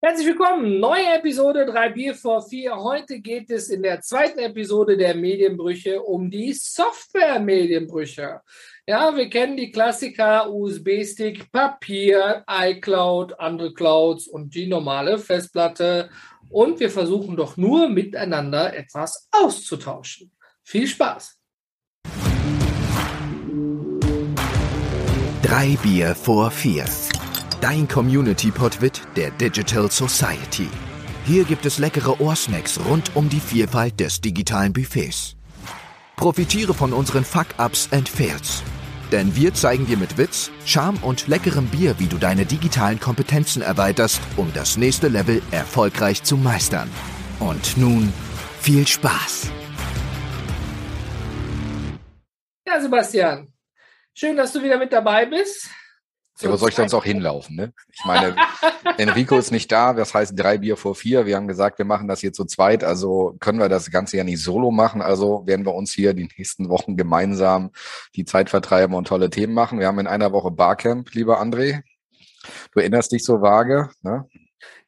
Herzlich willkommen, neue Episode 3 Bier vor 4. Heute geht es in der zweiten Episode der Medienbrüche um die Software-Medienbrüche. Ja, wir kennen die Klassiker USB-Stick, Papier, iCloud, andere Clouds und die normale Festplatte. Und wir versuchen doch nur miteinander etwas auszutauschen. Viel Spaß! Drei Bier vor vier. Dein Community-Podwit der Digital Society. Hier gibt es leckere Ohrsnacks rund um die Vielfalt des digitalen Buffets. Profitiere von unseren Fuck-Ups and Fails. Denn wir zeigen dir mit Witz, Charme und leckerem Bier, wie du deine digitalen Kompetenzen erweiterst, um das nächste Level erfolgreich zu meistern. Und nun viel Spaß! Ja, Sebastian, schön, dass du wieder mit dabei bist. Ja, wo soll ich sonst auch hinlaufen? Ne? Ich meine, Enrico ist nicht da, das heißt drei Bier vor vier. Wir haben gesagt, wir machen das hier zu zweit, also können wir das Ganze ja nicht solo machen. Also werden wir uns hier die nächsten Wochen gemeinsam die Zeit vertreiben und tolle Themen machen. Wir haben in einer Woche Barcamp, lieber André. Du erinnerst dich so vage. Ne?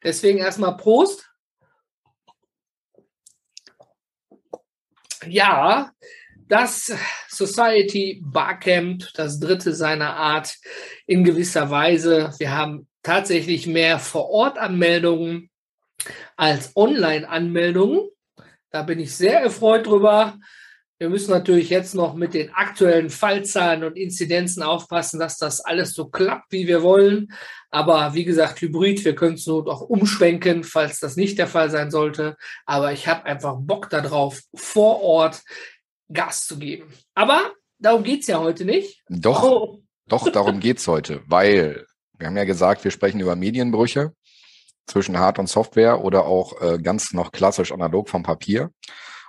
Deswegen erstmal Prost. Ja, das Society Barcamp, das dritte seiner Art in gewisser Weise. Wir haben tatsächlich mehr Vor-Ort-Anmeldungen als Online-Anmeldungen. Da bin ich sehr erfreut drüber. Wir müssen natürlich jetzt noch mit den aktuellen Fallzahlen und Inzidenzen aufpassen, dass das alles so klappt, wie wir wollen. Aber wie gesagt, Hybrid, wir können es nur auch umschwenken, falls das nicht der Fall sein sollte. Aber ich habe einfach Bock darauf, vor Ort Gas zu geben. Aber darum geht es ja heute nicht. Doch, oh. doch, darum geht es heute, weil wir haben ja gesagt, wir sprechen über Medienbrüche zwischen Hard- und Software oder auch äh, ganz noch klassisch analog vom Papier.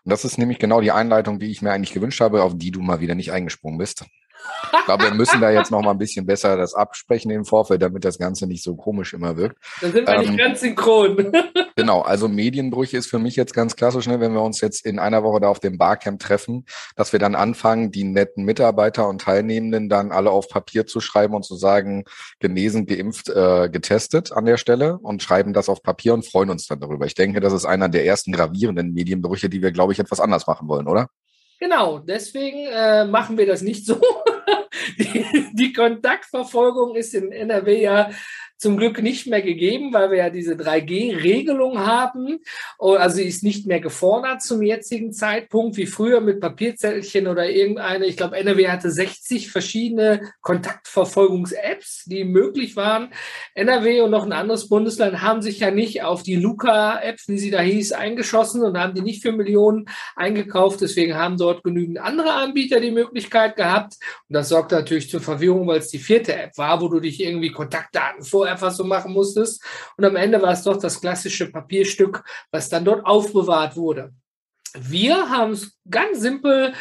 Und das ist nämlich genau die Einleitung, die ich mir eigentlich gewünscht habe, auf die du mal wieder nicht eingesprungen bist. Ich glaube, wir müssen da jetzt noch mal ein bisschen besser das absprechen im Vorfeld, damit das Ganze nicht so komisch immer wirkt. Da sind wir ähm, nicht ganz synchron. genau, also Medienbrüche ist für mich jetzt ganz klassisch, ne, wenn wir uns jetzt in einer Woche da auf dem Barcamp treffen, dass wir dann anfangen, die netten Mitarbeiter und Teilnehmenden dann alle auf Papier zu schreiben und zu sagen, genesen, geimpft, äh, getestet an der Stelle und schreiben das auf Papier und freuen uns dann darüber. Ich denke, das ist einer der ersten gravierenden Medienbrüche, die wir, glaube ich, etwas anders machen wollen, oder? Genau, deswegen äh, machen wir das nicht so. die, die Kontaktverfolgung ist in NRW ja zum Glück nicht mehr gegeben, weil wir ja diese 3G-Regelung haben. Oh, also ist nicht mehr gefordert zum jetzigen Zeitpunkt, wie früher mit Papierzettelchen oder irgendeine. Ich glaube, NRW hatte 60 verschiedene Kontaktverfolgungs-Apps, die möglich waren. NRW und noch ein anderes Bundesland haben sich ja nicht auf die Luca-App, wie sie da hieß, eingeschossen und haben die nicht für Millionen eingekauft. Deswegen haben dort genügend andere Anbieter die Möglichkeit gehabt. Und das sorgt natürlich zur Verwirrung, weil es die vierte App war, wo du dich irgendwie Kontaktdaten vorher einfach so machen musstest. Und am Ende war es doch das klassische Papierstück, was dann dort aufbewahrt wurde. Wir haben es ganz simpel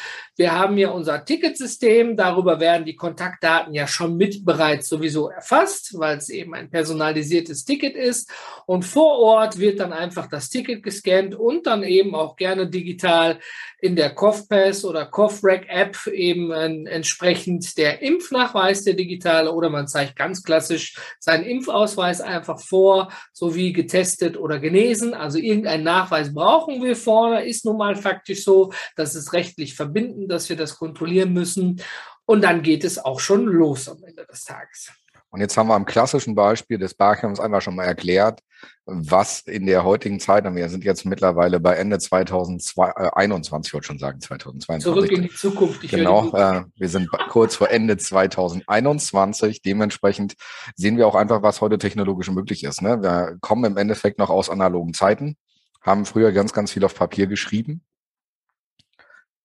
wir haben ja unser Ticketsystem, darüber werden die Kontaktdaten ja schon mit bereits sowieso erfasst, weil es eben ein personalisiertes Ticket ist. Und vor Ort wird dann einfach das Ticket gescannt und dann eben auch gerne digital in der CoughPass oder CoughRack App eben entsprechend der Impfnachweis, der digitale, oder man zeigt ganz klassisch seinen Impfausweis einfach vor, sowie getestet oder genesen. Also irgendeinen Nachweis brauchen wir vorne, ist nun mal faktisch so, dass es rechtlich verbinden finden, dass wir das kontrollieren müssen. Und dann geht es auch schon los am Ende des Tages. Und jetzt haben wir am klassischen Beispiel des Barcamps einfach schon mal erklärt, was in der heutigen Zeit, und wir sind jetzt mittlerweile bei Ende 2021, ich wollte schon sagen 2022. Zurück in die Zukunft. Ich genau, äh, wir sind kurz vor Ende 2021. Dementsprechend sehen wir auch einfach, was heute technologisch möglich ist. Ne? Wir kommen im Endeffekt noch aus analogen Zeiten, haben früher ganz, ganz viel auf Papier geschrieben,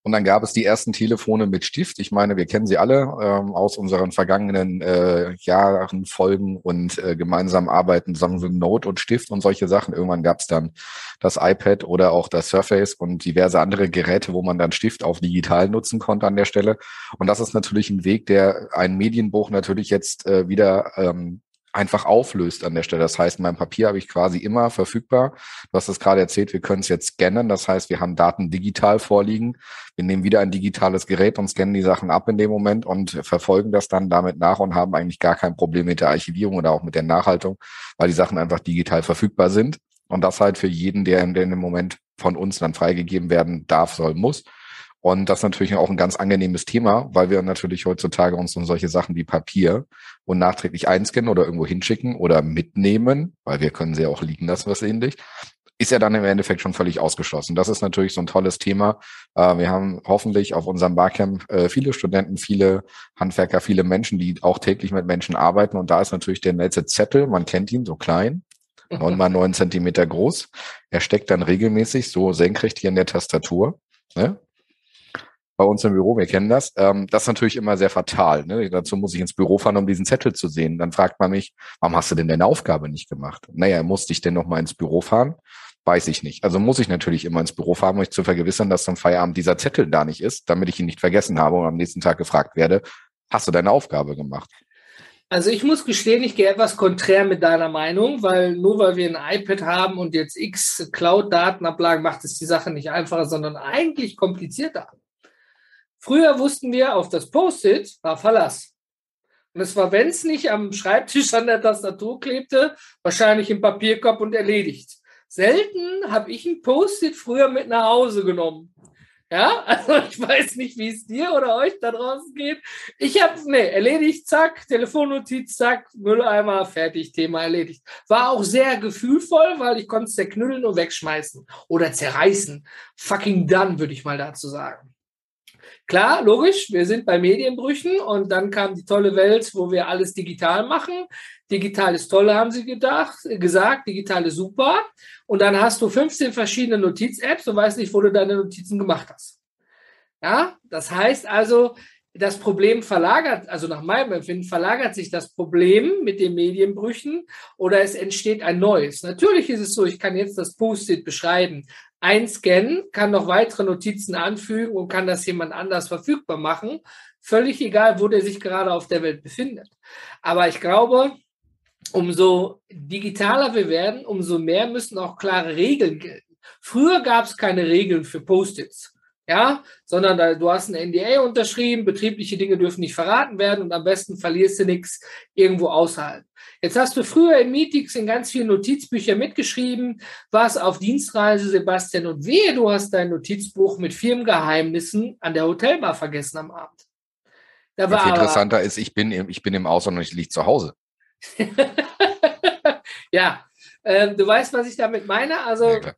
und dann gab es die ersten Telefone mit Stift. Ich meine, wir kennen sie alle ähm, aus unseren vergangenen äh, Jahren, Folgen und äh, gemeinsam arbeiten, Samsung Note und Stift und solche Sachen. Irgendwann gab es dann das iPad oder auch das Surface und diverse andere Geräte, wo man dann Stift auf digital nutzen konnte an der Stelle. Und das ist natürlich ein Weg, der ein Medienbuch natürlich jetzt äh, wieder ähm, einfach auflöst an der Stelle. Das heißt, mein Papier habe ich quasi immer verfügbar. Du hast es gerade erzählt, wir können es jetzt scannen. Das heißt, wir haben Daten digital vorliegen. Wir nehmen wieder ein digitales Gerät und scannen die Sachen ab in dem Moment und verfolgen das dann damit nach und haben eigentlich gar kein Problem mit der Archivierung oder auch mit der Nachhaltung, weil die Sachen einfach digital verfügbar sind. Und das halt für jeden, der in dem Moment von uns dann freigegeben werden darf, soll, muss. Und das ist natürlich auch ein ganz angenehmes Thema, weil wir natürlich heutzutage uns um solche Sachen wie Papier und nachträglich einscannen oder irgendwo hinschicken oder mitnehmen, weil wir können sie ja auch liegen lassen, was ähnlich, ist ja dann im Endeffekt schon völlig ausgeschlossen. Das ist natürlich so ein tolles Thema. Äh, wir haben hoffentlich auf unserem Barcamp äh, viele Studenten, viele Handwerker, viele Menschen, die auch täglich mit Menschen arbeiten. Und da ist natürlich der nette Zettel, man kennt ihn, so klein, neun mal neun Zentimeter groß. Er steckt dann regelmäßig so senkrecht hier in der Tastatur. Ne? Bei uns im Büro, wir kennen das. Ähm, das ist natürlich immer sehr fatal. Ne? Dazu muss ich ins Büro fahren, um diesen Zettel zu sehen. Dann fragt man mich, warum hast du denn deine Aufgabe nicht gemacht? Naja, musste ich denn noch mal ins Büro fahren? Weiß ich nicht. Also muss ich natürlich immer ins Büro fahren, um mich zu vergewissern, dass zum Feierabend dieser Zettel da nicht ist, damit ich ihn nicht vergessen habe und am nächsten Tag gefragt werde, hast du deine Aufgabe gemacht? Also ich muss gestehen, ich gehe etwas konträr mit deiner Meinung, weil nur weil wir ein iPad haben und jetzt x Cloud-Datenablagen, macht es die Sache nicht einfacher, sondern eigentlich komplizierter. Früher wussten wir, auf das Post-it war Verlass. Und es war, wenn es nicht am Schreibtisch an der Tastatur klebte, wahrscheinlich im Papierkorb und erledigt. Selten habe ich ein Post-it früher mit nach Hause genommen. Ja, also ich weiß nicht, wie es dir oder euch da draußen geht. Ich habe, nee, erledigt, zack, Telefonnotiz, zack, Mülleimer, fertig, Thema erledigt. War auch sehr gefühlvoll, weil ich konnte es zerknüllen und wegschmeißen oder zerreißen. Fucking done, würde ich mal dazu sagen. Klar, logisch, wir sind bei Medienbrüchen und dann kam die tolle Welt, wo wir alles digital machen. Digital ist toll, haben sie gedacht, gesagt, digital ist super. Und dann hast du 15 verschiedene Notiz-Apps und weißt nicht, wo du deine Notizen gemacht hast. Ja, das heißt also, das Problem verlagert, also nach meinem Empfinden, verlagert sich das Problem mit den Medienbrüchen oder es entsteht ein neues. Natürlich ist es so, ich kann jetzt das Post-it beschreiben, einscannen, kann noch weitere Notizen anfügen und kann das jemand anders verfügbar machen. Völlig egal, wo der sich gerade auf der Welt befindet. Aber ich glaube, umso digitaler wir werden, umso mehr müssen auch klare Regeln gelten. Früher gab es keine Regeln für Post-its ja, sondern da, du hast ein NDA unterschrieben, betriebliche Dinge dürfen nicht verraten werden und am besten verlierst du nichts irgendwo außerhalb. Jetzt hast du früher in Meetings in ganz vielen Notizbüchern mitgeschrieben, warst auf Dienstreise, Sebastian, und wehe, du hast dein Notizbuch mit Firmengeheimnissen an der Hotelbar vergessen am Abend. Da war interessanter ist, ich bin, im, ich bin im Ausland und ich liege zu Hause. ja, äh, du weißt, was ich damit meine. Also ja,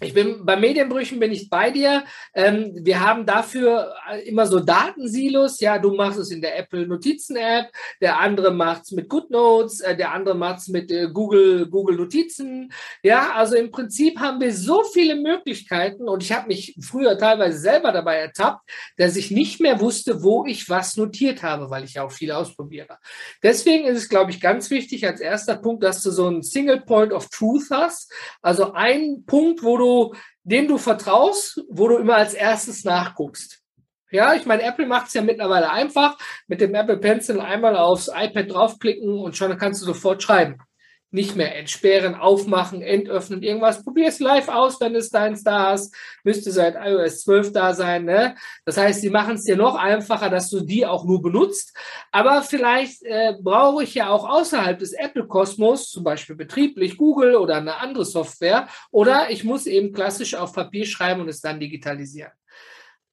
ich bin bei Medienbrüchen bin ich bei dir. Ähm, wir haben dafür äh, immer so Datensilos. Ja, du machst es in der Apple Notizen App, der andere macht es mit GoodNotes, äh, der andere macht es mit äh, Google Google Notizen. Ja, also im Prinzip haben wir so viele Möglichkeiten und ich habe mich früher teilweise selber dabei ertappt, dass ich nicht mehr wusste, wo ich was notiert habe, weil ich ja auch viel ausprobiere. Deswegen ist es, glaube ich, ganz wichtig als erster Punkt, dass du so einen Single Point of Truth hast, also ein Punkt, wo du du, dem du vertraust, wo du immer als erstes nachguckst. Ja, ich meine, Apple macht es ja mittlerweile einfach. Mit dem Apple Pencil einmal aufs iPad draufklicken und schon kannst du sofort schreiben nicht mehr entsperren, aufmachen, entöffnen, irgendwas. Probier es live aus, wenn es deins da hast. Müsste seit iOS 12 da sein. Ne? Das heißt, sie machen es dir noch einfacher, dass du die auch nur benutzt. Aber vielleicht äh, brauche ich ja auch außerhalb des Apple-Kosmos, zum Beispiel betrieblich Google oder eine andere Software. Oder ich muss eben klassisch auf Papier schreiben und es dann digitalisieren.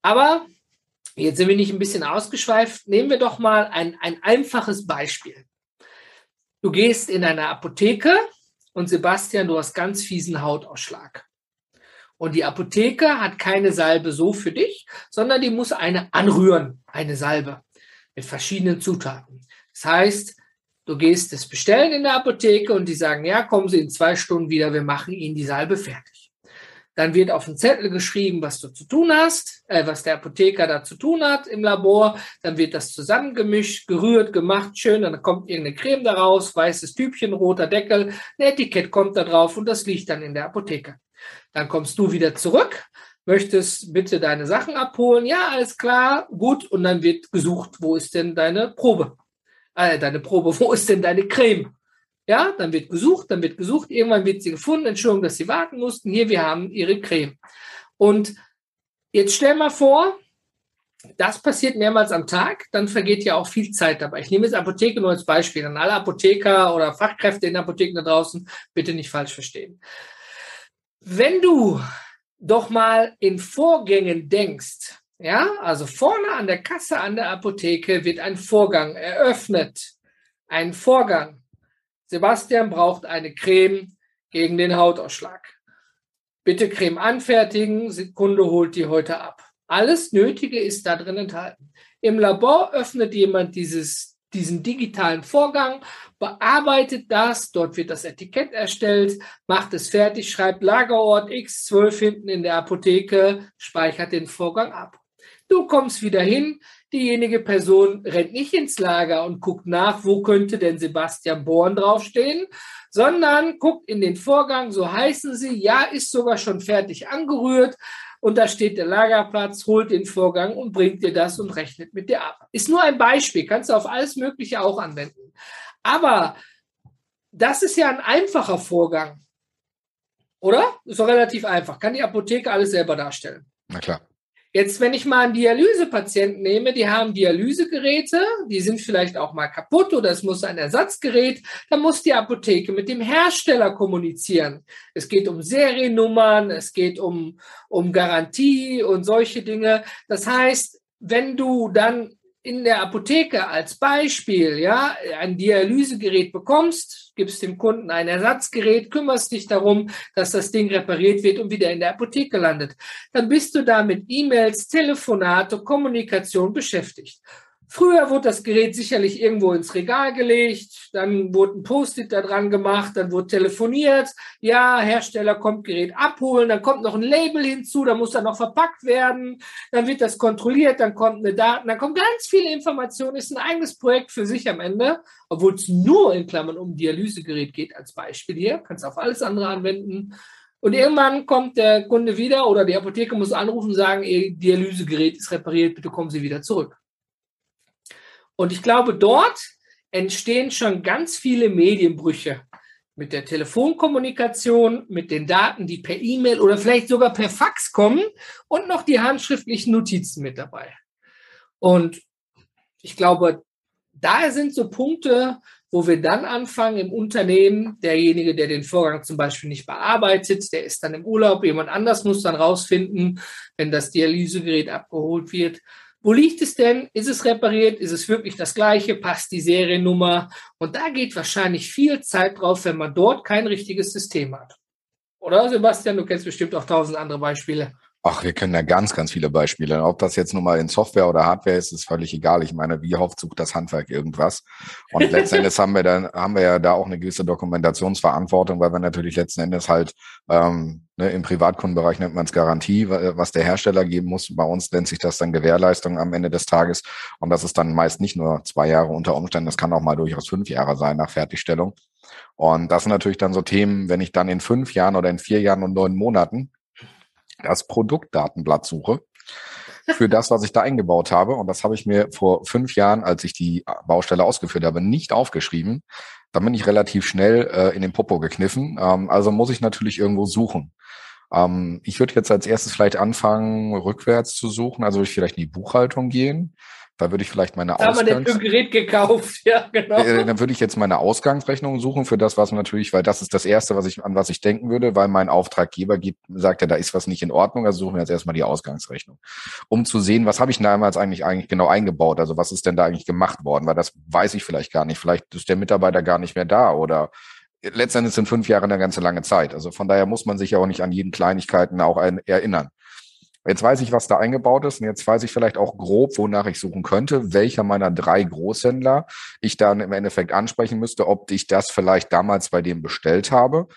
Aber jetzt sind wir nicht ein bisschen ausgeschweift. Nehmen wir doch mal ein, ein einfaches Beispiel. Du gehst in eine Apotheke und Sebastian, du hast ganz fiesen Hautausschlag. Und die Apotheke hat keine Salbe so für dich, sondern die muss eine anrühren, eine Salbe mit verschiedenen Zutaten. Das heißt, du gehst es bestellen in der Apotheke und die sagen, ja, kommen Sie in zwei Stunden wieder, wir machen Ihnen die Salbe fertig. Dann wird auf den Zettel geschrieben, was du zu tun hast, äh, was der Apotheker da zu tun hat im Labor. Dann wird das zusammengemischt, gerührt, gemacht, schön. Dann kommt irgendeine Creme daraus, weißes Tübchen, roter Deckel, ein Etikett kommt da drauf und das liegt dann in der Apotheke. Dann kommst du wieder zurück, möchtest bitte deine Sachen abholen. Ja, alles klar, gut. Und dann wird gesucht, wo ist denn deine Probe? Äh, deine Probe, wo ist denn deine Creme? Ja, dann wird gesucht, dann wird gesucht, irgendwann wird sie gefunden. Entschuldigung, dass Sie warten mussten. Hier, wir haben Ihre Creme. Und jetzt stell mal vor, das passiert mehrmals am Tag, dann vergeht ja auch viel Zeit dabei. Ich nehme jetzt Apotheke nur als Beispiel. An alle Apotheker oder Fachkräfte in Apotheken da draußen, bitte nicht falsch verstehen. Wenn du doch mal in Vorgängen denkst, ja, also vorne an der Kasse an der Apotheke wird ein Vorgang eröffnet. Ein Vorgang. Sebastian braucht eine Creme gegen den Hautausschlag. Bitte Creme anfertigen. Kunde holt die heute ab. Alles Nötige ist da drin enthalten. Im Labor öffnet jemand dieses, diesen digitalen Vorgang, bearbeitet das, dort wird das Etikett erstellt, macht es fertig, schreibt Lagerort X12 hinten in der Apotheke, speichert den Vorgang ab. Du kommst wieder hin, diejenige Person rennt nicht ins Lager und guckt nach, wo könnte denn Sebastian Born draufstehen, sondern guckt in den Vorgang, so heißen sie, ja, ist sogar schon fertig angerührt und da steht der Lagerplatz, holt den Vorgang und bringt dir das und rechnet mit dir ab. Ist nur ein Beispiel, kannst du auf alles Mögliche auch anwenden. Aber das ist ja ein einfacher Vorgang. Oder? Ist doch relativ einfach. Kann die Apotheke alles selber darstellen. Na klar. Jetzt, wenn ich mal einen Dialysepatienten nehme, die haben Dialysegeräte, die sind vielleicht auch mal kaputt oder es muss ein Ersatzgerät, dann muss die Apotheke mit dem Hersteller kommunizieren. Es geht um Seriennummern, es geht um, um Garantie und solche Dinge. Das heißt, wenn du dann in der Apotheke als Beispiel, ja, ein Dialysegerät bekommst, gibst dem Kunden ein Ersatzgerät, kümmerst dich darum, dass das Ding repariert wird und wieder in der Apotheke landet, dann bist du da mit E-Mails, Telefonate, Kommunikation beschäftigt. Früher wurde das Gerät sicherlich irgendwo ins Regal gelegt, dann wurde ein Post-it da dran gemacht, dann wurde telefoniert, ja, Hersteller kommt Gerät abholen, dann kommt noch ein Label hinzu, da muss dann noch verpackt werden, dann wird das kontrolliert, dann kommt eine Daten, dann kommt ganz viele Informationen, ist ein eigenes Projekt für sich am Ende, obwohl es nur in Klammern um Dialysegerät geht als Beispiel hier, kannst auf alles andere anwenden. Und irgendwann kommt der Kunde wieder oder die Apotheke muss anrufen und sagen, ihr Dialysegerät ist repariert, bitte kommen Sie wieder zurück. Und ich glaube, dort entstehen schon ganz viele Medienbrüche mit der Telefonkommunikation, mit den Daten, die per E-Mail oder vielleicht sogar per Fax kommen und noch die handschriftlichen Notizen mit dabei. Und ich glaube, da sind so Punkte, wo wir dann anfangen im Unternehmen, derjenige, der den Vorgang zum Beispiel nicht bearbeitet, der ist dann im Urlaub, jemand anders muss dann rausfinden, wenn das Dialysegerät abgeholt wird, wo liegt es denn? Ist es repariert? Ist es wirklich das gleiche? Passt die Seriennummer? Und da geht wahrscheinlich viel Zeit drauf, wenn man dort kein richtiges System hat. Oder Sebastian, du kennst bestimmt auch tausend andere Beispiele. Ach, wir kennen ja ganz, ganz viele Beispiele. Ob das jetzt nun mal in Software oder Hardware ist, ist völlig egal. Ich meine, wie oft sucht das Handwerk irgendwas? Und letzten Endes haben wir dann, haben wir ja da auch eine gewisse Dokumentationsverantwortung, weil wir natürlich letzten Endes halt ähm, ne, im Privatkundenbereich nennt man es Garantie, was der Hersteller geben muss. Bei uns nennt sich das dann Gewährleistung am Ende des Tages. Und das ist dann meist nicht nur zwei Jahre unter Umständen, das kann auch mal durchaus fünf Jahre sein nach Fertigstellung. Und das sind natürlich dann so Themen, wenn ich dann in fünf Jahren oder in vier Jahren und neun Monaten das Produktdatenblatt suche für das, was ich da eingebaut habe. Und das habe ich mir vor fünf Jahren, als ich die Baustelle ausgeführt habe, nicht aufgeschrieben. Da bin ich relativ schnell äh, in den Popo gekniffen. Ähm, also muss ich natürlich irgendwo suchen. Ähm, ich würde jetzt als erstes vielleicht anfangen, rückwärts zu suchen. Also würde ich vielleicht in die Buchhaltung gehen. Da würde ich vielleicht meine da Ausgangs... haben wir Gerät gekauft, ja, genau. Äh, dann würde ich jetzt meine Ausgangsrechnung suchen für das, was natürlich, weil das ist das Erste, was ich, an was ich denken würde, weil mein Auftraggeber gibt, sagt ja, da ist was nicht in Ordnung, also suchen wir jetzt erstmal die Ausgangsrechnung. Um zu sehen, was habe ich damals eigentlich, eigentlich genau eingebaut, also was ist denn da eigentlich gemacht worden, weil das weiß ich vielleicht gar nicht. Vielleicht ist der Mitarbeiter gar nicht mehr da oder letztendlich sind fünf Jahre eine ganze lange Zeit. Also von daher muss man sich ja auch nicht an jeden Kleinigkeiten auch erinnern. Jetzt weiß ich, was da eingebaut ist und jetzt weiß ich vielleicht auch grob, wonach ich suchen könnte, welcher meiner drei Großhändler ich dann im Endeffekt ansprechen müsste, ob ich das vielleicht damals bei dem bestellt habe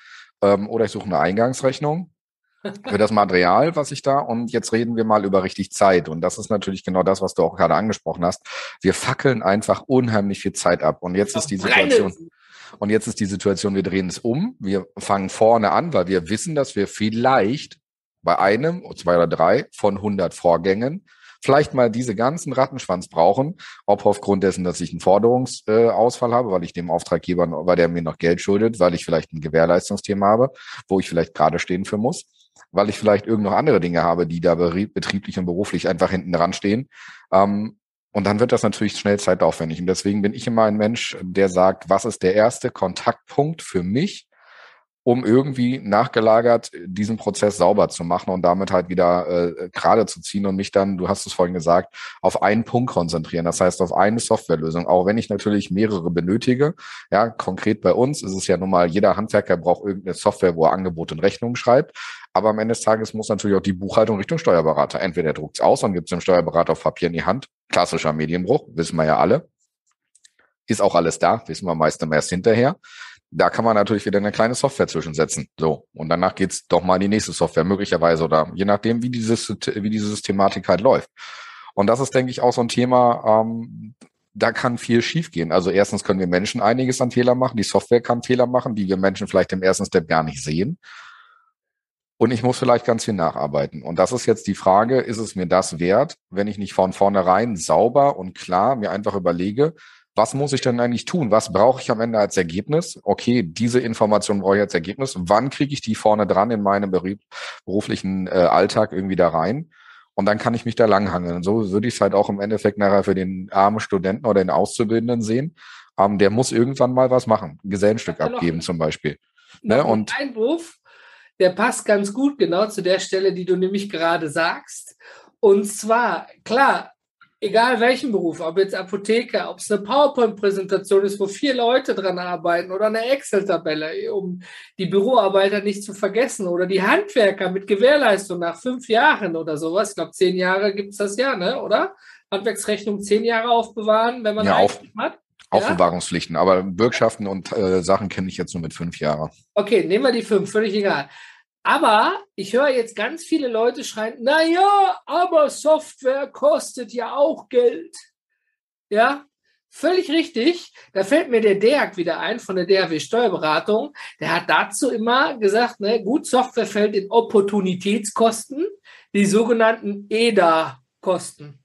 ähm, oder ich suche eine Eingangsrechnung für das Material, was ich da und jetzt reden wir mal über richtig Zeit. Und das ist natürlich genau das, was du auch gerade angesprochen hast. Wir fackeln einfach unheimlich viel Zeit ab. Und jetzt ist die Situation und jetzt ist die Situation, wir drehen es um, wir fangen vorne an, weil wir wissen, dass wir vielleicht bei einem, zwei oder drei von 100 Vorgängen vielleicht mal diese ganzen Rattenschwanz brauchen, ob aufgrund dessen, dass ich einen Forderungsausfall habe, weil ich dem Auftraggeber, weil der mir noch Geld schuldet, weil ich vielleicht ein Gewährleistungsthema habe, wo ich vielleicht gerade stehen für muss, weil ich vielleicht irgend noch andere Dinge habe, die da betrieblich und beruflich einfach hinten dran stehen. Ähm, und dann wird das natürlich schnell zeitaufwendig. Und deswegen bin ich immer ein Mensch, der sagt, was ist der erste Kontaktpunkt für mich, um irgendwie nachgelagert diesen Prozess sauber zu machen und damit halt wieder äh, gerade zu ziehen und mich dann, du hast es vorhin gesagt, auf einen Punkt konzentrieren. Das heißt, auf eine Softwarelösung. Auch wenn ich natürlich mehrere benötige. Ja, konkret bei uns ist es ja nun mal, jeder Handwerker braucht irgendeine Software, wo er Angebote und Rechnungen schreibt. Aber am Ende des Tages muss natürlich auch die Buchhaltung Richtung Steuerberater. Entweder druckt es aus und gibt es dem Steuerberater auf Papier in die Hand. Klassischer Medienbruch, wissen wir ja alle. Ist auch alles da, wissen wir meist immer erst hinterher. Da kann man natürlich wieder eine kleine Software zwischensetzen. So. Und danach geht's doch mal in die nächste Software, möglicherweise, oder je nachdem, wie dieses, wie diese Systematik halt läuft. Und das ist, denke ich, auch so ein Thema, ähm, da kann viel schiefgehen. Also erstens können wir Menschen einiges an Fehler machen, die Software kann Fehler machen, die wir Menschen vielleicht im ersten Step gar nicht sehen. Und ich muss vielleicht ganz viel nacharbeiten. Und das ist jetzt die Frage, ist es mir das wert, wenn ich nicht von vornherein sauber und klar mir einfach überlege, was muss ich denn eigentlich tun? Was brauche ich am Ende als Ergebnis? Okay, diese Information brauche ich als Ergebnis. Wann kriege ich die vorne dran in meinem beruflichen äh, Alltag irgendwie da rein? Und dann kann ich mich da langhangeln. So würde ich es halt auch im Endeffekt nachher für den armen Studenten oder den Auszubildenden sehen. Ähm, der muss irgendwann mal was machen, ein Gesellenstück abgeben zum Beispiel. Ne? Und Einwurf, der passt ganz gut genau zu der Stelle, die du nämlich gerade sagst. Und zwar, klar, egal welchen Beruf, ob jetzt Apotheker, ob es eine PowerPoint-Präsentation ist, wo vier Leute dran arbeiten oder eine Excel-Tabelle, um die Büroarbeiter nicht zu vergessen oder die Handwerker mit Gewährleistung nach fünf Jahren oder sowas. Ich glaube, zehn Jahre gibt es das ja, ne? oder? Handwerksrechnung zehn Jahre aufbewahren, wenn man ja, auf, hat. Aufbewahrungspflichten, aber Bürgschaften und äh, Sachen kenne ich jetzt nur mit fünf Jahren. Okay, nehmen wir die fünf, völlig egal. Aber ich höre jetzt ganz viele Leute schreien, naja, aber Software kostet ja auch Geld. Ja, völlig richtig. Da fällt mir der DEAG wieder ein von der DAW Steuerberatung. Der hat dazu immer gesagt, ne, gut, Software fällt in Opportunitätskosten, die sogenannten EDA-Kosten.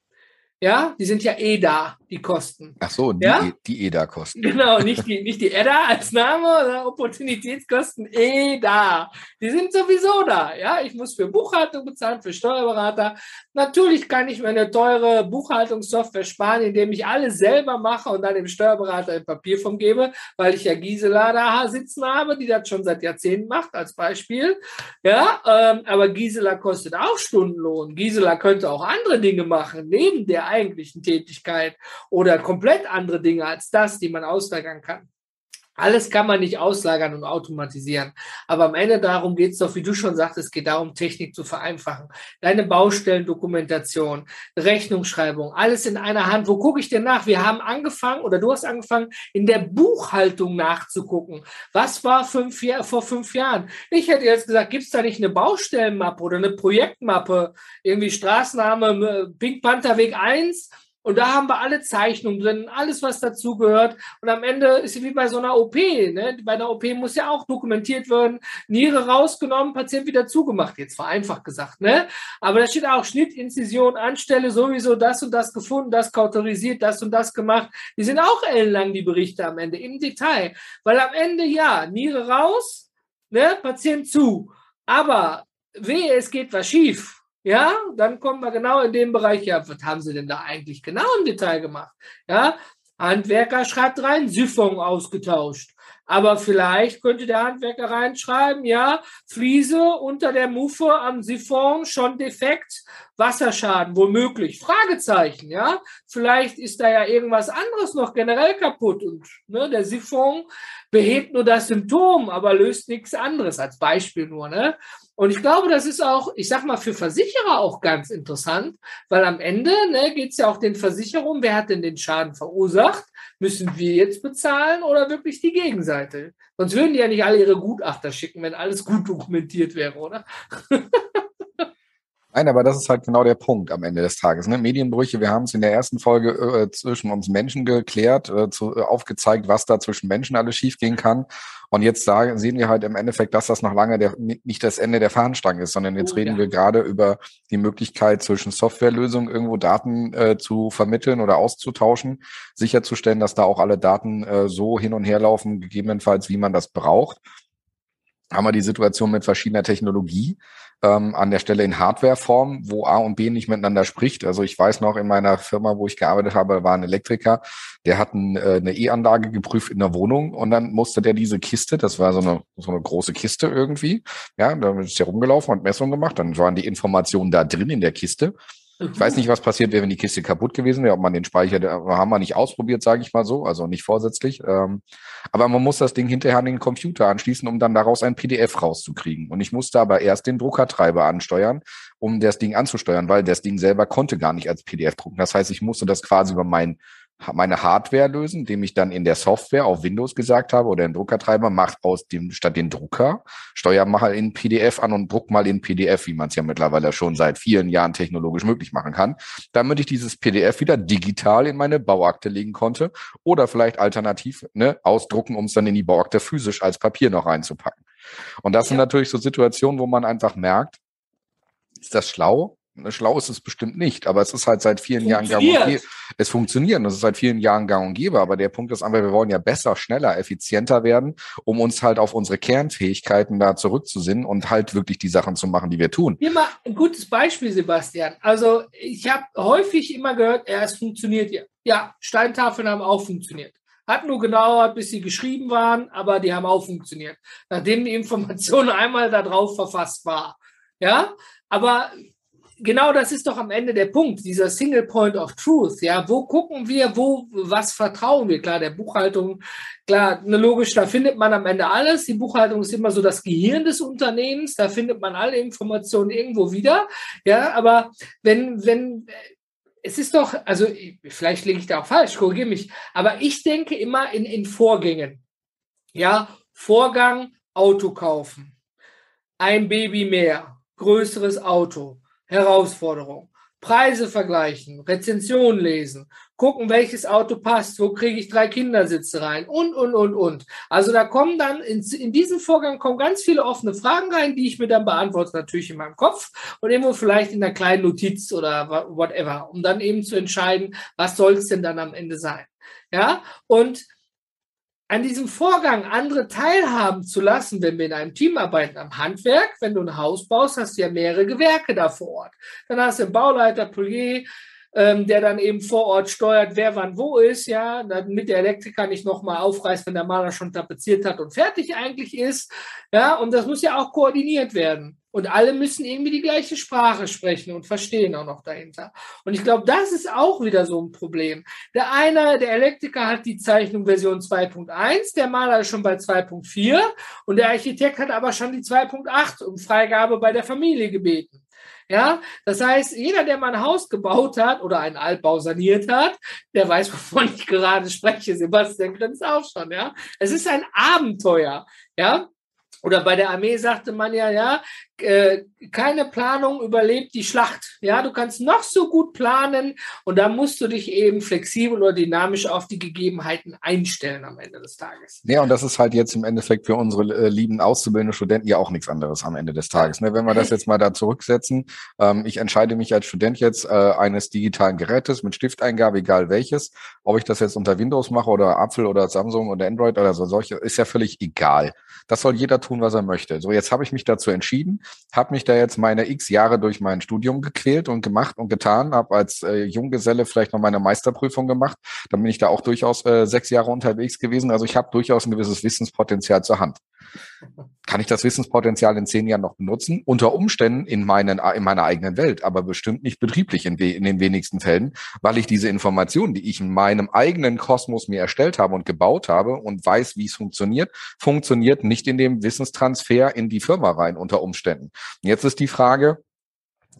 Ja, die sind ja eh da, die Kosten. Ach so, die, ja? E, die EDA-Kosten. Genau, nicht die, nicht die EDA als Name, sondern Opportunitätskosten EDA. Die sind sowieso da. Ja, ich muss für Buchhaltung bezahlen, für Steuerberater. Natürlich kann ich mir eine teure Buchhaltungssoftware sparen, indem ich alles selber mache und dann dem Steuerberater ein Papierform gebe, weil ich ja Gisela da sitzen habe, die das schon seit Jahrzehnten macht, als Beispiel. Ja, ähm, aber Gisela kostet auch Stundenlohn. Gisela könnte auch andere Dinge machen, neben der eigentlichen Tätigkeit oder komplett andere Dinge als das, die man auslagern kann. Alles kann man nicht auslagern und automatisieren. Aber am Ende darum geht es doch, wie du schon sagtest, es geht darum, Technik zu vereinfachen. Deine Baustellendokumentation, Rechnungsschreibung, alles in einer Hand. Wo gucke ich denn nach? Wir haben angefangen oder du hast angefangen, in der Buchhaltung nachzugucken. Was war fünf Jahr, vor fünf Jahren? Ich hätte jetzt gesagt, gibt es da nicht eine Baustellenmappe oder eine Projektmappe? Irgendwie Straßenname äh, Pink Panther Weg 1 und da haben wir alle Zeichnungen drin, alles, was dazugehört. Und am Ende ist es wie bei so einer OP. Ne? Bei einer OP muss ja auch dokumentiert werden. Niere rausgenommen, Patient wieder zugemacht. Jetzt vereinfacht gesagt. Ne? Aber da steht auch Schnitt, Inzision, Anstelle, sowieso das und das gefunden, das kautorisiert, das und das gemacht. Die sind auch ellenlang, die Berichte am Ende, im Detail. Weil am Ende, ja, Niere raus, ne? Patient zu. Aber wehe, es geht was schief ja, dann kommen wir genau in den Bereich, ja, was haben Sie denn da eigentlich genau im Detail gemacht? Ja, Handwerker schreibt rein, Siphon ausgetauscht. Aber vielleicht könnte der Handwerker reinschreiben, ja, Fliese unter der Muffe am Siphon schon defekt, Wasserschaden, womöglich. Fragezeichen, ja. Vielleicht ist da ja irgendwas anderes noch generell kaputt und ne, der Siphon behebt nur das Symptom, aber löst nichts anderes, als Beispiel nur, ne? Und ich glaube, das ist auch, ich sag mal, für Versicherer auch ganz interessant, weil am Ende ne, geht es ja auch den Versicherungen, wer hat denn den Schaden verursacht? Müssen wir jetzt bezahlen oder wirklich die Gegenseite? Sonst würden die ja nicht alle ihre Gutachter schicken, wenn alles gut dokumentiert wäre, oder? Nein, aber das ist halt genau der Punkt am Ende des Tages. Ne? Medienbrüche, wir haben es in der ersten Folge äh, zwischen uns Menschen geklärt, äh, zu, äh, aufgezeigt, was da zwischen Menschen alles schiefgehen kann. Und jetzt sagen, sehen wir halt im Endeffekt, dass das noch lange der, nicht das Ende der Fahnenstange ist, sondern jetzt oh, reden ja. wir gerade über die Möglichkeit, zwischen Softwarelösungen irgendwo Daten äh, zu vermitteln oder auszutauschen, sicherzustellen, dass da auch alle Daten äh, so hin und her laufen, gegebenenfalls, wie man das braucht haben wir die Situation mit verschiedener Technologie ähm, an der Stelle in Hardwareform, wo A und B nicht miteinander spricht. Also ich weiß noch in meiner Firma, wo ich gearbeitet habe, war ein Elektriker, der hat ein, äh, eine E-Anlage geprüft in der Wohnung und dann musste der diese Kiste, das war so eine, so eine große Kiste irgendwie, ja, da ist der rumgelaufen und Messungen gemacht, dann waren die Informationen da drin in der Kiste ich weiß nicht, was passiert wäre, wenn die Kiste kaputt gewesen wäre, ob man den Speicher, haben wir nicht ausprobiert, sage ich mal so, also nicht vorsätzlich. Ähm, aber man muss das Ding hinterher an den Computer anschließen, um dann daraus ein PDF rauszukriegen. Und ich musste aber erst den Druckertreiber ansteuern, um das Ding anzusteuern, weil das Ding selber konnte gar nicht als PDF drucken. Das heißt, ich musste das quasi über mein meine Hardware lösen, indem ich dann in der Software auf Windows gesagt habe oder den Druckertreiber macht aus dem statt den Drucker steuer mal in PDF an und druck mal in PDF, wie man es ja mittlerweile schon seit vielen Jahren technologisch möglich machen kann, damit ich dieses PDF wieder digital in meine Bauakte legen konnte oder vielleicht alternativ ne, ausdrucken, um es dann in die Bauakte physisch als Papier noch reinzupacken. Und das ja. sind natürlich so Situationen, wo man einfach merkt, ist das schlau? Schlau ist es bestimmt nicht, aber es ist halt seit vielen Jahren gang und gäbe. Es funktioniert, es ist seit vielen Jahren gang und gäbe, aber der Punkt ist einfach, wir wollen ja besser, schneller, effizienter werden, um uns halt auf unsere Kernfähigkeiten da zurückzusinnen und halt wirklich die Sachen zu machen, die wir tun. Hier mal ein gutes Beispiel, Sebastian. Also ich habe häufig immer gehört, ja, es funktioniert ja. Ja, Steintafeln haben auch funktioniert. Hat nur gedauert, bis sie geschrieben waren, aber die haben auch funktioniert, nachdem die Information einmal da drauf verfasst war. Ja, aber genau das ist doch am Ende der Punkt, dieser Single Point of Truth. Ja, wo gucken wir, wo, was vertrauen wir? Klar, der Buchhaltung, klar, ne, logisch, da findet man am Ende alles. Die Buchhaltung ist immer so das Gehirn des Unternehmens, da findet man alle Informationen irgendwo wieder. Ja, aber wenn, wenn, es ist doch, also vielleicht liege ich da auch falsch, korrigiere mich, aber ich denke immer in, in Vorgängen. Ja, Vorgang, Auto kaufen. Ein Baby mehr, größeres Auto Herausforderung. Preise vergleichen, Rezensionen lesen, gucken, welches Auto passt, wo kriege ich drei Kindersitze rein und, und, und, und. Also da kommen dann, in, in diesen Vorgang kommen ganz viele offene Fragen rein, die ich mir dann beantworte, natürlich in meinem Kopf und irgendwo vielleicht in einer kleinen Notiz oder whatever, um dann eben zu entscheiden, was soll es denn dann am Ende sein. Ja, und an diesem Vorgang andere teilhaben zu lassen, wenn wir in einem Team arbeiten, am Handwerk, wenn du ein Haus baust, hast du ja mehrere Gewerke da vor Ort. Dann hast du einen Bauleiter, Polier, ähm, der dann eben vor Ort steuert, wer wann wo ist, ja, damit der Elektriker nicht nochmal aufreißt, wenn der Maler schon tapeziert hat und fertig eigentlich ist. Ja, und das muss ja auch koordiniert werden. Und alle müssen irgendwie die gleiche Sprache sprechen und verstehen auch noch dahinter. Und ich glaube, das ist auch wieder so ein Problem. Der eine, der Elektriker hat die Zeichnung Version 2.1, der Maler ist schon bei 2.4 und der Architekt hat aber schon die 2.8 um Freigabe bei der Familie gebeten. Ja, das heißt, jeder, der mal ein Haus gebaut hat oder einen Altbau saniert hat, der weiß, wovon ich gerade spreche. Sebastian grinst auch schon, ja. Es ist ein Abenteuer, ja. Oder bei der Armee sagte man ja, ja, äh, keine Planung überlebt die Schlacht. Ja, du kannst noch so gut planen und da musst du dich eben flexibel oder dynamisch auf die Gegebenheiten einstellen am Ende des Tages. Ja, und das ist halt jetzt im Endeffekt für unsere äh, lieben auszubildenden Studenten ja auch nichts anderes am Ende des Tages. Ne? Wenn wir das jetzt mal da zurücksetzen, ähm, ich entscheide mich als Student jetzt äh, eines digitalen Gerätes mit Stifteingabe, egal welches, ob ich das jetzt unter Windows mache oder Apfel oder Samsung oder Android oder so solche, ist ja völlig egal. Das soll jeder tun, was er möchte. So, jetzt habe ich mich dazu entschieden, habe mich da jetzt meine x Jahre durch mein Studium gequält und gemacht und getan, habe als äh, Junggeselle vielleicht noch meine Meisterprüfung gemacht. Dann bin ich da auch durchaus äh, sechs Jahre unterwegs gewesen. Also ich habe durchaus ein gewisses Wissenspotenzial zur Hand. Kann ich das Wissenspotenzial in zehn Jahren noch benutzen? Unter Umständen in, meinen, in meiner eigenen Welt, aber bestimmt nicht betrieblich in, in den wenigsten Fällen, weil ich diese Informationen, die ich in meinem eigenen Kosmos mir erstellt habe und gebaut habe und weiß, wie es funktioniert, funktioniert nicht in dem Wissenstransfer in die Firma rein unter Umständen. Jetzt ist die Frage,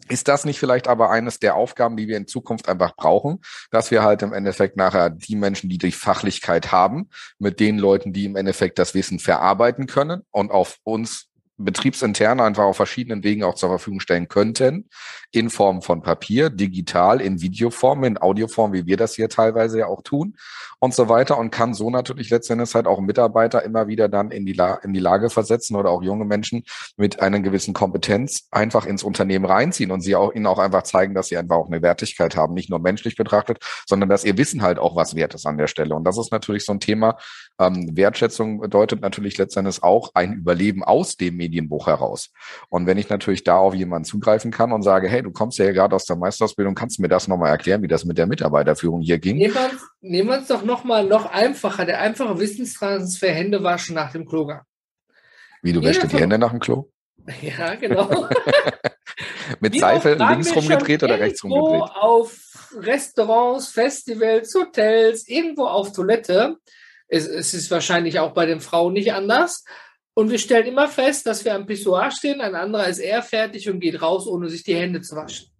ist das nicht vielleicht aber eines der Aufgaben, die wir in Zukunft einfach brauchen, dass wir halt im Endeffekt nachher die Menschen, die die Fachlichkeit haben, mit den Leuten, die im Endeffekt das Wissen verarbeiten können und auf uns betriebsintern einfach auf verschiedenen Wegen auch zur Verfügung stellen könnten, in Form von Papier, digital, in Videoform, in Audioform, wie wir das hier teilweise ja auch tun und so weiter und kann so natürlich letztendlich halt auch Mitarbeiter immer wieder dann in die, in die Lage versetzen oder auch junge Menschen mit einer gewissen Kompetenz einfach ins Unternehmen reinziehen und sie auch ihnen auch einfach zeigen, dass sie einfach auch eine Wertigkeit haben, nicht nur menschlich betrachtet, sondern dass ihr Wissen halt auch was wert ist an der Stelle. Und das ist natürlich so ein Thema. Ähm, Wertschätzung bedeutet natürlich letztendlich auch ein Überleben aus dem Medienbuch heraus. Und wenn ich natürlich da auf jemanden zugreifen kann und sage, hey, du kommst ja gerade aus der Meisterausbildung, kannst du mir das nochmal erklären, wie das mit der Mitarbeiterführung hier ging? Nehmen wir uns doch nochmal noch einfacher, der einfache Wissenstransfer Hände waschen nach dem Klogang. Wie, du wäschst die Hände nach dem Klo? Ja, genau. Mit Seife links rumgedreht oder rechts rumgedreht? Auf Restaurants, Festivals, Hotels, irgendwo auf Toilette. Es, es ist wahrscheinlich auch bei den Frauen nicht anders. Und wir stellen immer fest, dass wir am Pissoir stehen, ein anderer ist eher fertig und geht raus, ohne sich die Hände zu waschen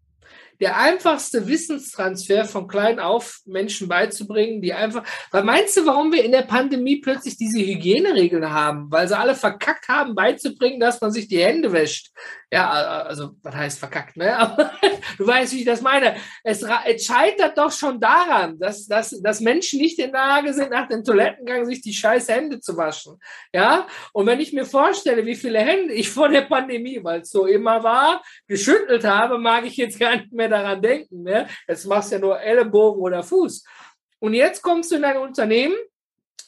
der einfachste Wissenstransfer von klein auf Menschen beizubringen, die einfach, weil meinst du, warum wir in der Pandemie plötzlich diese Hygieneregeln haben? Weil sie alle verkackt haben, beizubringen, dass man sich die Hände wäscht. Ja, also, was heißt verkackt, ne? Aber du weißt, wie ich das meine. Es, es scheitert doch schon daran, dass, dass, dass Menschen nicht in der Lage sind, nach dem Toilettengang sich die scheiß Hände zu waschen. Ja? Und wenn ich mir vorstelle, wie viele Hände ich vor der Pandemie, weil es so immer war, geschüttelt habe, mag ich jetzt gar nicht mehr daran denken. Ne? Jetzt machst du ja nur Ellenbogen oder Fuß. Und jetzt kommst du in ein Unternehmen,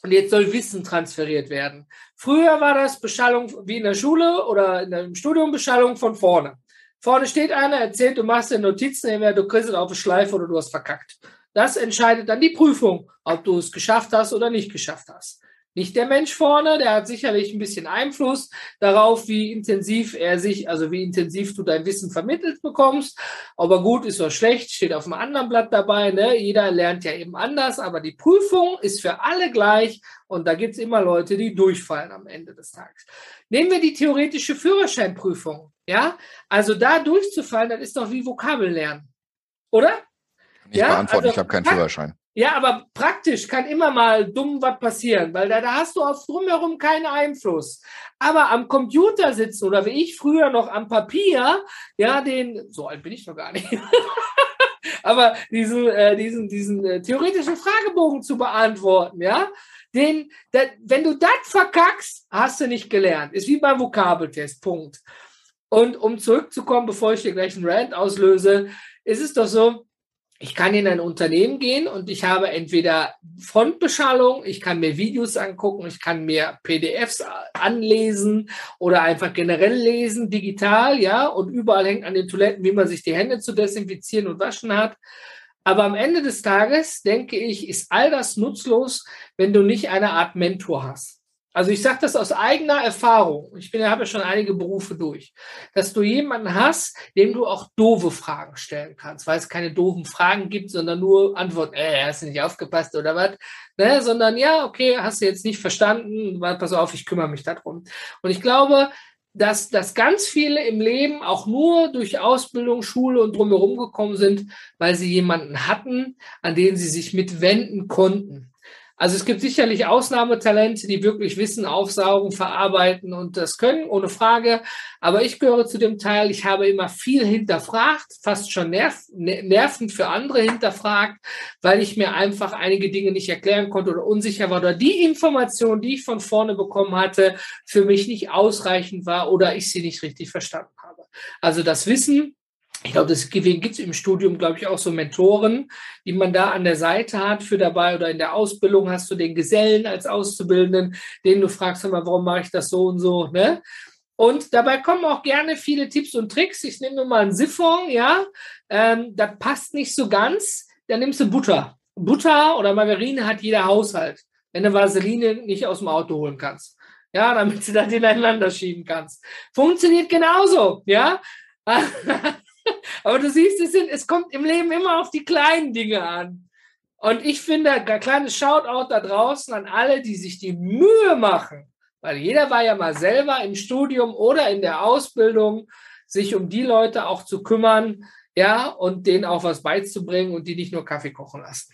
und jetzt soll Wissen transferiert werden. Früher war das Beschallung wie in der Schule oder in im Studium Beschallung von vorne. Vorne steht einer, erzählt, du machst dir Notizen, du kriegst es auf die Schleife oder du hast verkackt. Das entscheidet dann die Prüfung, ob du es geschafft hast oder nicht geschafft hast. Nicht der Mensch vorne, der hat sicherlich ein bisschen Einfluss darauf, wie intensiv er sich, also wie intensiv du dein Wissen vermittelt bekommst. Aber gut ist oder schlecht, steht auf einem anderen Blatt dabei. Ne? Jeder lernt ja eben anders, aber die Prüfung ist für alle gleich und da gibt's immer Leute, die durchfallen am Ende des Tages. Nehmen wir die theoretische Führerscheinprüfung. Ja, also da durchzufallen, das ist doch wie Vokabeln lernen. Oder? Nicht ja, beantworten, also, ich habe keinen Führerschein. Ja, aber praktisch kann immer mal dumm was passieren, weil da, da hast du auf drumherum keinen Einfluss. Aber am Computer sitzen oder wie ich früher noch am Papier, ja, den, so alt bin ich noch gar nicht, aber diesen, äh, diesen, diesen äh, theoretischen Fragebogen zu beantworten, ja, den, der, wenn du das verkackst, hast du nicht gelernt. Ist wie beim Vokabeltest, Punkt. Und um zurückzukommen, bevor ich dir gleich einen Rant auslöse, ist es doch so, ich kann in ein Unternehmen gehen und ich habe entweder Frontbeschallung, ich kann mir Videos angucken, ich kann mir PDFs anlesen oder einfach generell lesen, digital, ja, und überall hängt an den Toiletten, wie man sich die Hände zu desinfizieren und waschen hat. Aber am Ende des Tages, denke ich, ist all das nutzlos, wenn du nicht eine Art Mentor hast. Also ich sage das aus eigener Erfahrung. Ich bin, habe ja schon einige Berufe durch, dass du jemanden hast, dem du auch doofe Fragen stellen kannst, weil es keine doofen Fragen gibt, sondern nur Antworten, äh, hast du nicht aufgepasst oder was, ne? sondern ja, okay, hast du jetzt nicht verstanden, pass auf, ich kümmere mich darum. Und ich glaube, dass, dass ganz viele im Leben auch nur durch Ausbildung, Schule und drumherum gekommen sind, weil sie jemanden hatten, an den sie sich mitwenden konnten. Also es gibt sicherlich Ausnahmetalente, die wirklich Wissen aufsaugen, verarbeiten und das können, ohne Frage. Aber ich gehöre zu dem Teil, ich habe immer viel hinterfragt, fast schon nerv, nervend für andere hinterfragt, weil ich mir einfach einige Dinge nicht erklären konnte oder unsicher war oder die Information, die ich von vorne bekommen hatte, für mich nicht ausreichend war oder ich sie nicht richtig verstanden habe. Also das Wissen ich glaube, deswegen gibt es im Studium, glaube ich, auch so Mentoren, die man da an der Seite hat für dabei oder in der Ausbildung hast du den Gesellen als Auszubildenden, den du fragst, mal, warum mache ich das so und so, ne? Und dabei kommen auch gerne viele Tipps und Tricks. Ich nehme nur mal einen Siphon, ja, ähm, das passt nicht so ganz. Dann nimmst du Butter. Butter oder Margarine hat jeder Haushalt, wenn du Vaseline nicht aus dem Auto holen kannst. Ja, damit du das ineinander schieben kannst. Funktioniert genauso, ja. Aber du siehst, es, sind, es kommt im Leben immer auf die kleinen Dinge an. Und ich finde, ein kleines Shoutout da draußen an alle, die sich die Mühe machen, weil jeder war ja mal selber im Studium oder in der Ausbildung, sich um die Leute auch zu kümmern, ja, und denen auch was beizubringen und die nicht nur Kaffee kochen lassen.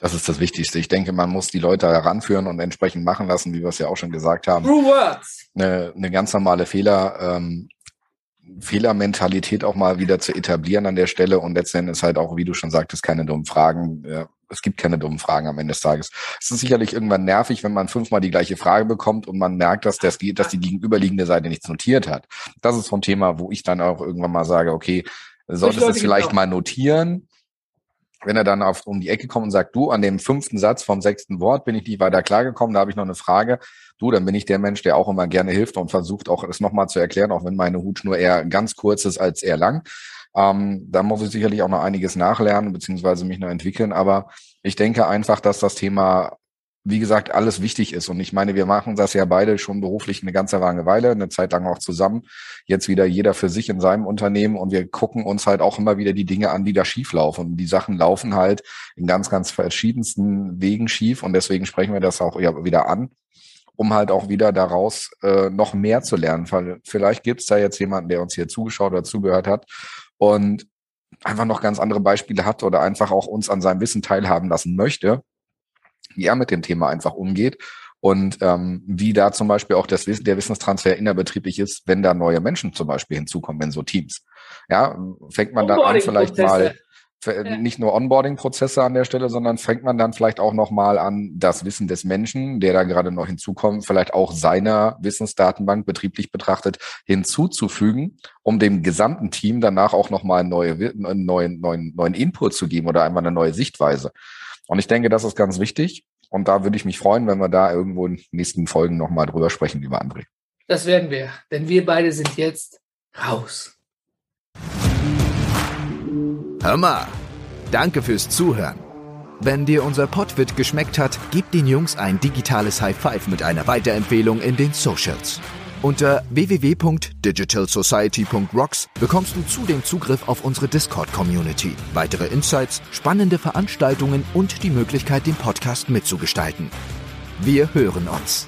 Das ist das Wichtigste. Ich denke, man muss die Leute heranführen und entsprechend machen lassen, wie wir es ja auch schon gesagt haben. True words. Eine, eine ganz normale Fehler, ähm, Fehlermentalität auch mal wieder zu etablieren an der Stelle und letztendlich ist halt auch, wie du schon sagtest, keine dummen Fragen. Ja, es gibt keine dummen Fragen am Ende des Tages. Es ist sicherlich irgendwann nervig, wenn man fünfmal die gleiche Frage bekommt und man merkt, dass, das, dass die gegenüberliegende Seite nichts notiert hat. Das ist so ein Thema, wo ich dann auch irgendwann mal sage, okay, solltest du es vielleicht mal notieren, wenn er dann auf, um die Ecke kommt und sagt, du, an dem fünften Satz vom sechsten Wort bin ich nicht weiter klargekommen, da habe ich noch eine Frage. Du, dann bin ich der Mensch, der auch immer gerne hilft und versucht auch es nochmal zu erklären, auch wenn meine Hut nur eher ganz kurz ist als eher lang. Ähm, da muss ich sicherlich auch noch einiges nachlernen, beziehungsweise mich noch entwickeln. Aber ich denke einfach, dass das Thema wie gesagt, alles wichtig ist. Und ich meine, wir machen das ja beide schon beruflich eine ganze lange Weile, eine Zeit lang auch zusammen. Jetzt wieder jeder für sich in seinem Unternehmen und wir gucken uns halt auch immer wieder die Dinge an, die da schief laufen. Und die Sachen laufen halt in ganz, ganz verschiedensten Wegen schief und deswegen sprechen wir das auch ja wieder an, um halt auch wieder daraus äh, noch mehr zu lernen. Vielleicht gibt es da jetzt jemanden, der uns hier zugeschaut oder zugehört hat und einfach noch ganz andere Beispiele hat oder einfach auch uns an seinem Wissen teilhaben lassen möchte wie er mit dem Thema einfach umgeht und ähm, wie da zum Beispiel auch das, der Wissenstransfer innerbetrieblich ist, wenn da neue Menschen zum Beispiel hinzukommen, wenn so Teams. Ja, fängt man dann an vielleicht mal ja. nicht nur Onboarding-Prozesse an der Stelle, sondern fängt man dann vielleicht auch noch mal an, das Wissen des Menschen, der da gerade noch hinzukommt, vielleicht auch seiner Wissensdatenbank betrieblich betrachtet hinzuzufügen, um dem gesamten Team danach auch noch mal neue, einen neuen, neuen, neuen Input zu geben oder einmal eine neue Sichtweise. Und ich denke, das ist ganz wichtig. Und da würde ich mich freuen, wenn wir da irgendwo in den nächsten Folgen nochmal drüber sprechen, lieber André. Das werden wir, denn wir beide sind jetzt raus. Hör mal, danke fürs Zuhören. Wenn dir unser Podwit geschmeckt hat, gib den Jungs ein digitales High Five mit einer Weiterempfehlung in den Socials. Unter www.digitalsociety.rocks bekommst du zudem Zugriff auf unsere Discord-Community, weitere Insights, spannende Veranstaltungen und die Möglichkeit, den Podcast mitzugestalten. Wir hören uns.